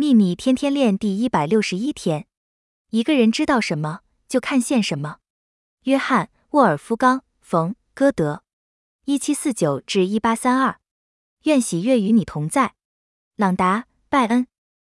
秘密天天练第一百六十一天。一个人知道什么就看现什么。约翰沃尔夫冈冯歌德。一七四九至一八三二。愿喜悦与你同在。朗达拜恩。